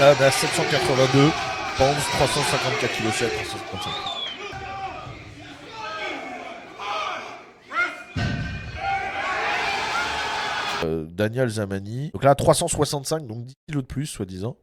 est à 782 pounds, 354 kg 7, 355. Daniel Zamani. Donc là, 365, donc 10 kg de plus, soi-disant.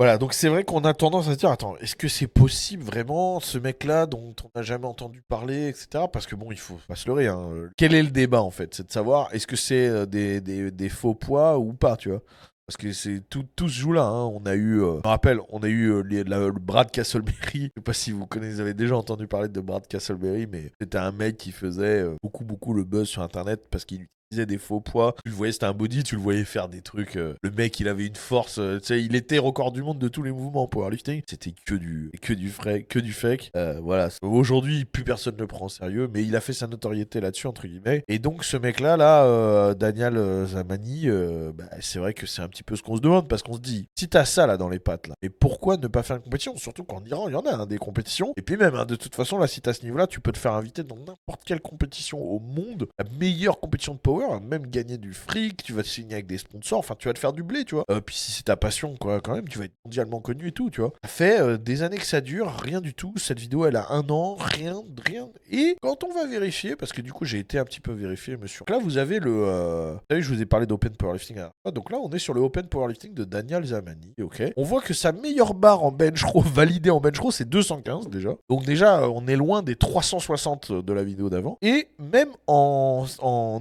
Voilà. Donc c'est vrai qu'on a tendance à se dire, attends, est-ce que c'est possible vraiment, ce mec-là dont on n'a jamais entendu parler, etc. Parce que bon, il faut pas se leurrer. Hein. Quel est le débat en fait? C'est de savoir, est-ce que c'est euh, des, faux poids ou pas, tu vois? Parce que c'est tout, tout se joue là. hein. On a eu, euh, je me rappelle, on a eu euh, le Brad Castleberry. Je sais pas si vous connaissez, vous avez déjà entendu parler de Brad Castleberry, mais c'était un mec qui faisait beaucoup, beaucoup le buzz sur Internet parce qu'il des faux poids. Tu le voyais, c'était un body, tu le voyais faire des trucs. euh, le mec, il avait une force. euh, tu sais, il était record du monde de tous les mouvements en powerlifting. C'était que du, que frais, que du fake. Euh, voilà. Aujourd'hui, plus personne ne le prend au sérieux, mais il a fait sa notoriété là-dessus entre guillemets. Et donc, ce mec-là, là, euh, Daniel Zamani, bah, c'est vrai que c'est un petit peu ce qu'on se demande parce qu'on se dit, si t'as ça là dans les pattes là, et pourquoi ne pas faire une compétition? Surtout qu'en Iran, il y en a hein, des compétitions. Et puis même, hein, de toute façon, là, si t'as ce niveau-là, tu peux te faire inviter dans n'importe quelle compétition au monde, la meilleure compétition de power, même gagner du fric, tu vas te signer avec des sponsors, enfin, tu vas te faire du blé, tu vois. Euh, puis si c'est ta passion, quoi, quand même, tu vas être mondialement connu et tout, tu vois. Ça fait euh, des années que ça dure, rien du tout. Cette vidéo, elle a un an, rien, rien. Et quand on va vérifier, parce que du coup, j'ai été un petit peu vérifié, monsieur. Donc là, vous avez le. euh, Vous savez, je vous ai parlé d'Open Powerlifting. la fois. Donc là, on est sur le Open Powerlifting de Daniel Zamani, ok. On voit que sa meilleure barre en bench row, validée en bench row, c'est 215 déjà. Donc déjà, on est loin des 360 de la vidéo d'avant. Et même en, en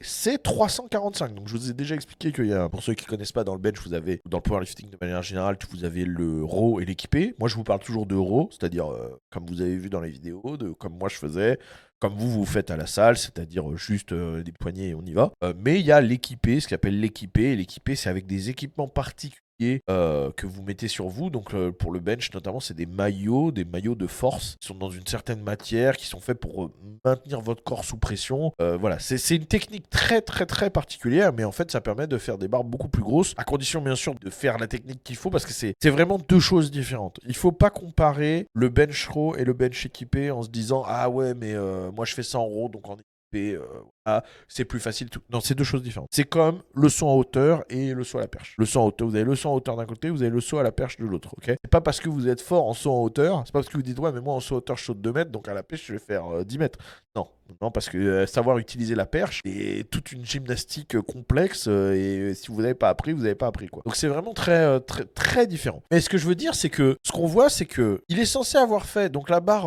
c'est 345. Donc je vous ai déjà expliqué qu'il y a, pour ceux qui connaissent pas, dans le bench, vous avez, dans le powerlifting de manière générale, vous avez le raw et l'équipé. Moi, je vous parle toujours de raw, c'est-à-dire, euh, comme vous avez vu dans les vidéos, comme moi je faisais, comme vous vous faites à la salle, c'est-à-dire euh, juste euh, des poignées et on y va. Mais il y a l'équipé, ce qu'on appelle l'équipé. L'équipé, c'est avec des équipements particuliers euh, que vous mettez sur vous. Donc euh, pour le bench notamment, c'est des maillots, des maillots de force qui sont dans une certaine matière, qui sont faits pour euh, maintenir votre corps sous pression. Voilà, c'est une technique très très très particulière, mais en fait ça permet de faire des barres beaucoup plus grosses, à condition bien sûr de faire la technique qu'il faut, parce que c'est vraiment deux choses différentes. Il faut pas comparer le bench row et le bench équipé en se disant ah ouais mais moi je fais ça en row donc en euh, c'est plus facile. Tout. Non, c'est deux choses différentes. C'est comme le saut en hauteur et le saut à la perche. Le saut en hauteur, vous avez le saut en hauteur d'un côté, vous avez le saut à la perche de l'autre. Ok? C'est pas parce que vous êtes fort en saut en hauteur, c'est pas parce que vous dites ouais mais moi en saut en hauteur je saute 2 mètres donc à la perche je vais faire euh, 10 mètres. Non, non parce que euh, savoir utiliser la perche est toute une gymnastique euh, complexe euh, et si vous n'avez pas appris, vous n'avez pas appris quoi. Donc c'est vraiment très très très différent. Mais ce que je veux dire c'est que ce qu'on voit c'est que il est censé avoir fait donc la barre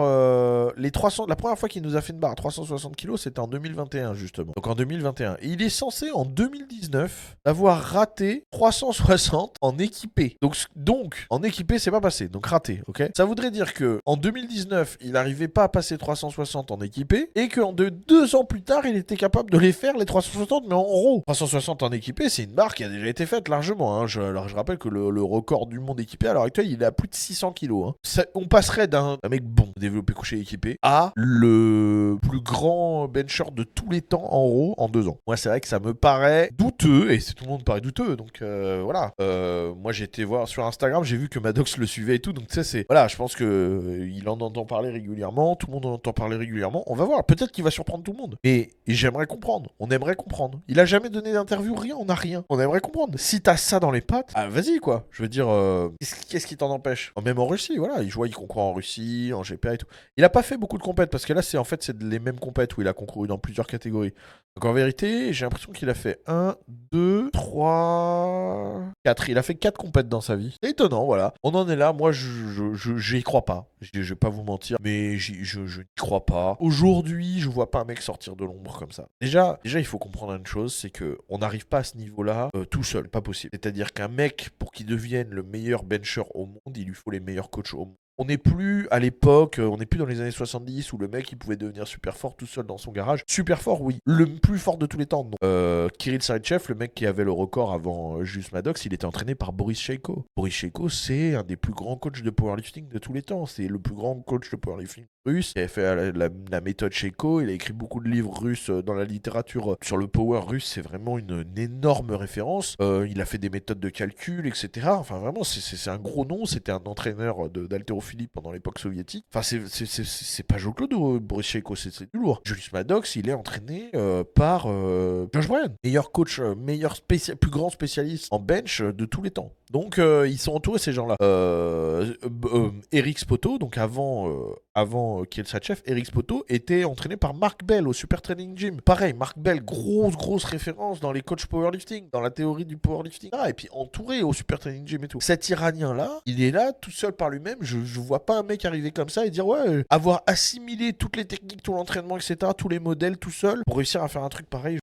les 300 la première fois qu'il nous a fait une barre à 360 kg c'était en 2021 justement. Donc en 2021 et il est censé en 2019 avoir raté 360 en équipé. Donc donc en équipé c'est pas passé. Donc raté, OK? Ça voudrait dire que en 2019, il n'arrivait pas à passer 360 en équipé et qu'en de deux ans plus tard, il était capable de les faire les 360 mais en row. 360 en équipé, c'est une barre qui a déjà été faite largement. hein. Je, alors je rappelle que le, record du monde équipé à l'heure actuelle, il est à plus de 600 kilos. hein. On passerait d'un mec bon, développé couché équipé, à le plus grand bencher de tous les temps en row en deux ans. Moi, c'est vrai que ça me paraît douteux et tout le monde paraît douteux. Donc euh, voilà. Euh, moi, j'ai été voir sur Instagram, j'ai vu que Maddox le suivait et tout. Donc tu sais, c'est voilà, je pense que euh, il en entend parler régulièrement. Tout le monde en entend parler régulièrement. On va voir. Peut-être va surprendre tout le monde. Et j'aimerais comprendre. On aimerait comprendre. Il a jamais donné d'interview, rien. On a rien. On aimerait comprendre. Si t'as ça dans les pattes, ah, vas-y quoi. Je veux dire, euh, qu'est-ce qui t'en empêche? Même en Russie, voilà. Il joue, il concourt en Russie, en GPA et tout. Il a pas fait beaucoup de compètes parce que là, c'est en fait c'est les mêmes compètes où il a concouru dans plusieurs catégories. Donc en vérité, j'ai l'impression qu'il a fait 1, 2, 3, 4. Il a fait 4 compètes dans sa vie. C'est étonnant, voilà. On en est là. Moi, je j'y crois pas. Je, je vais pas vous mentir, mais je n'y crois pas. Aujourd'hui, je vois pas un mec sortir de l'ombre comme ça. Déjà, déjà, il faut comprendre une chose, c'est que on n'arrive pas à ce niveau-là euh, tout seul, pas possible. C'est-à-dire qu'un mec, pour qu'il devienne le meilleur bencher au monde, il lui faut les meilleurs coachs au monde. On n'est plus à l'époque, euh, on n'est plus dans les années 70 où le mec il pouvait devenir super fort tout seul dans son garage. Super fort, oui. Le plus fort de tous les temps, non. Euh, Kirill Saritchev, le mec qui avait le record avant Julius Maddox, il était entraîné par Boris Sheiko. Boris Sheiko, c'est un des plus grands coachs de powerlifting de tous les temps. C'est le plus grand coach de powerlifting il avait fait la, méthode Checo, il a écrit beaucoup de livres russes euh, dans la littérature euh, sur le power russe, c'est vraiment une, énorme référence. Euh, il a fait des méthodes de calcul, etc. Enfin, vraiment, c'est- un gros nom. C'était un entraîneur d'haltérophilie pendant l'époque soviétique. Enfin, c'est- pas Joe euh, Boris c'est du lourd. Julius Maddox, il est entraîné par euh, Josh Bryan, meilleur coach, meilleur spécial, plus grand spécialiste en bench de tous les temps. Donc, euh, ils sont entourés, ces gens-là. Euh, euh, Eric Spoto, donc avant, avant Kielsachev, Eric Spoto était entraîné par Mark Bell au Super Training Gym. Pareil, Mark Bell, grosse, grosse référence dans les coachs powerlifting, dans la théorie du powerlifting. Ah, et puis entouré au Super Training Gym et tout. Cet Iranien-là, il est là, tout seul par lui-même. Je, je vois pas un mec arriver comme ça et dire, ouais, avoir assimilé toutes les techniques, tout l'entraînement, etc., tous les modèles tout seul, pour réussir à faire un truc pareil.